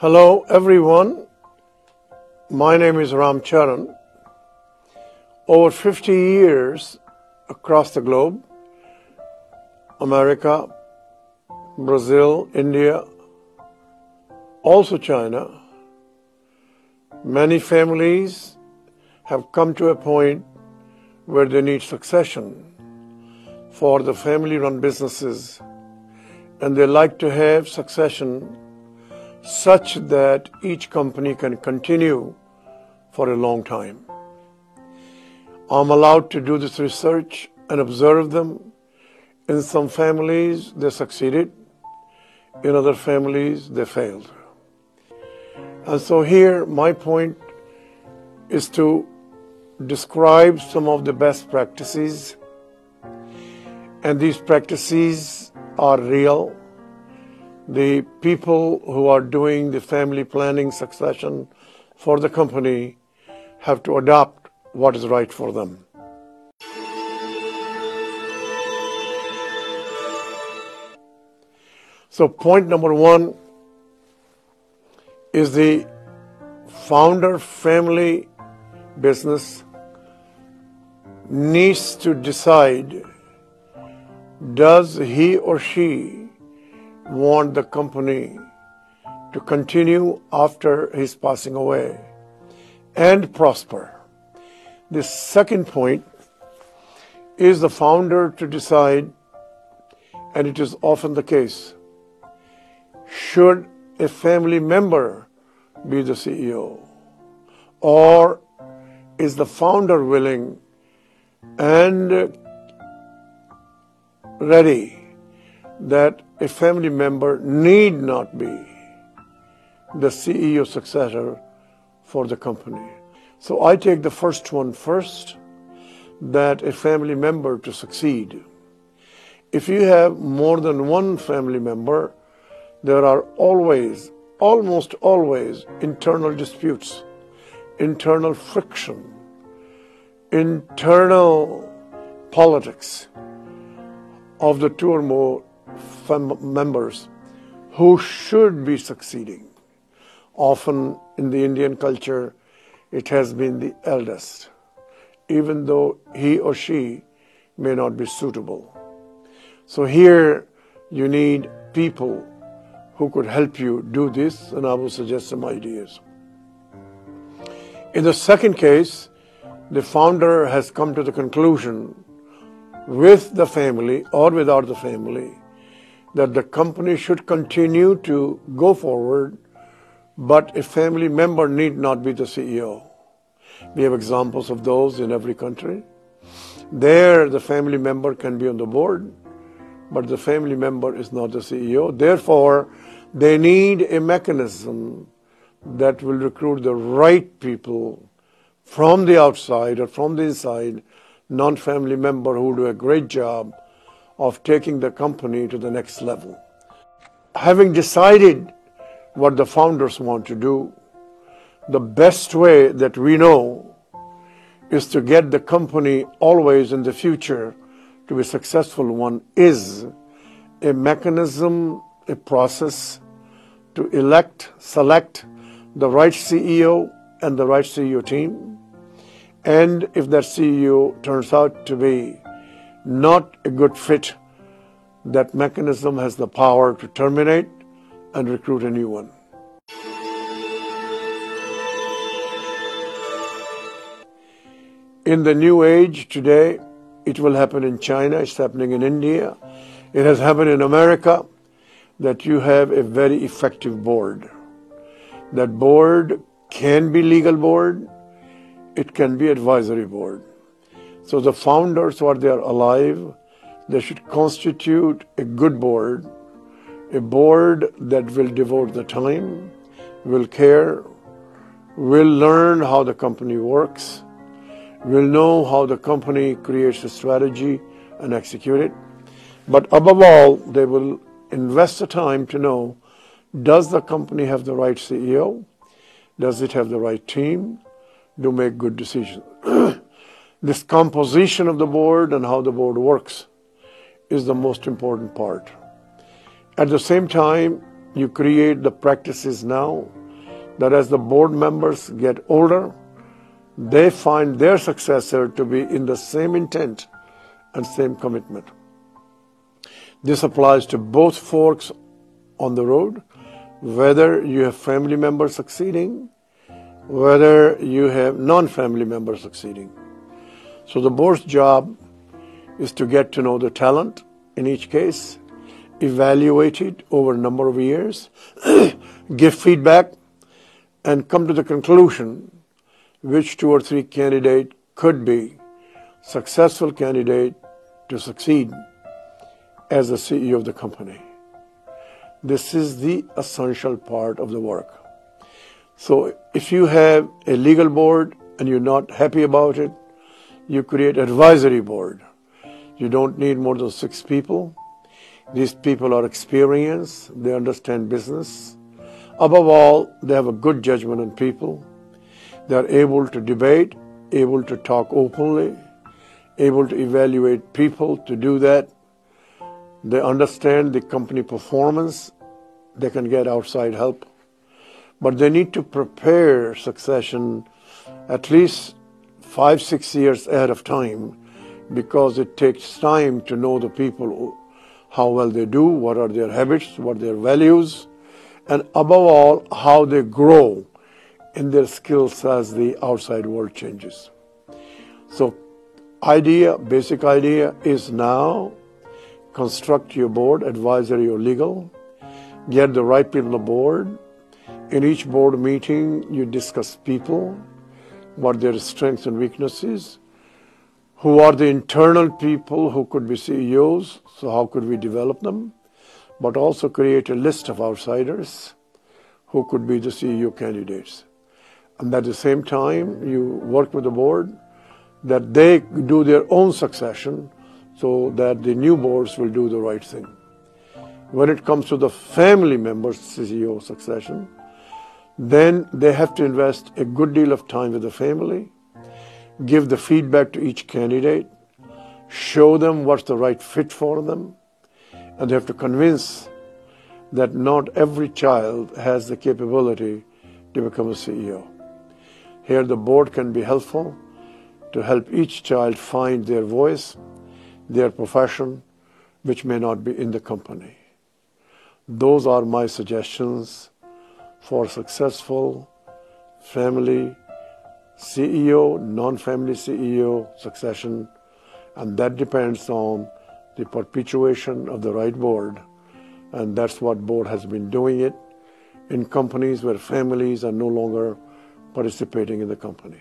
Hello, everyone. My name is Ram Charan. Over 50 years across the globe, America, Brazil, India, also China, many families have come to a point where they need succession for the family run businesses and they like to have succession such that each company can continue for a long time. I'm allowed to do this research and observe them. In some families, they succeeded. In other families, they failed. And so here, my point is to describe some of the best practices. And these practices are real the people who are doing the family planning succession for the company have to adopt what is right for them. So, point number one is the founder family business needs to decide does he or she want the company to continue after his passing away and prosper. The second point is the founder to decide, and it is often the case, should a family member be the CEO? Or is the founder willing and ready that a family member need not be the CEO successor for the company. So I take the first one first that a family member to succeed. If you have more than one family member, there are always, almost always, internal disputes, internal friction, internal politics of the two or more members who should be succeeding. Often in the Indian culture, it has been the eldest, even though he or she may not be suitable. So here you need people who could help you do this, and I will suggest some ideas. In the second case, the founder has come to the conclusion with the family or without the family that the company should continue to go forward, but a family member need not be the CEO. We have examples of those in every country. There, the family member can be on the board, but the family member is not the CEO. Therefore, they need a mechanism that will recruit the right people from the outside or from the inside, non family member who do a great job of taking the company to the next level. Having decided what the founders want to do, the best way that we know is to get the company always in the future to be successful one is a mechanism, a process to elect, select the right CEO and the right CEO team. And if that CEO turns out to be not a good fit, that mechanism has the power to terminate and recruit a new one. In the new age today, it will happen in China, it's happening in India, it has happened in America that you have a very effective board. That board can be legal board, it can be advisory board. So the founders, while they are alive, they should constitute a good board, a board that will devote the time, will care, will learn how the company works, will know how the company creates a strategy and execute it. But above all, they will invest the time to know does the company have the right CEO? Does it have the right team to make good decisions? This composition of the board and how the board works is the most important part. At the same time, you create the practices now that as the board members get older, they find their successor to be in the same intent and same commitment. This applies to both forks on the road, whether you have family members succeeding, whether you have non family members succeeding. So the board's job is to get to know the talent in each case, evaluate it over a number of years, give feedback, and come to the conclusion which two or three candidate could be successful candidate to succeed as the CEO of the company. This is the essential part of the work. So if you have a legal board and you're not happy about it, you create advisory board. You don't need more than six people. These people are experienced, they understand business. Above all, they have a good judgment on people. They are able to debate, able to talk openly, able to evaluate people to do that. They understand the company performance. They can get outside help. But they need to prepare succession at least five, six years ahead of time because it takes time to know the people, how well they do, what are their habits, what are their values, and above all, how they grow in their skills as the outside world changes. So, idea, basic idea is now construct your board, advisory or legal, get the right people on the board. In each board meeting, you discuss people, what their strengths and weaknesses, who are the internal people who could be CEOs, so how could we develop them, but also create a list of outsiders who could be the CEO candidates. And at the same time, you work with the board that they do their own succession so that the new boards will do the right thing. When it comes to the family members' CEO succession, then they have to invest a good deal of time with the family give the feedback to each candidate, show them what's the right fit for them, and they have to convince that not every child has the capability to become a CEO. Here, the board can be helpful to help each child find their voice, their profession, which may not be in the company. Those are my suggestions for successful family CEO, non-family CEO succession, and that depends on the perpetuation of the right board, and that's what board has been doing it in companies where families are no longer participating in the company.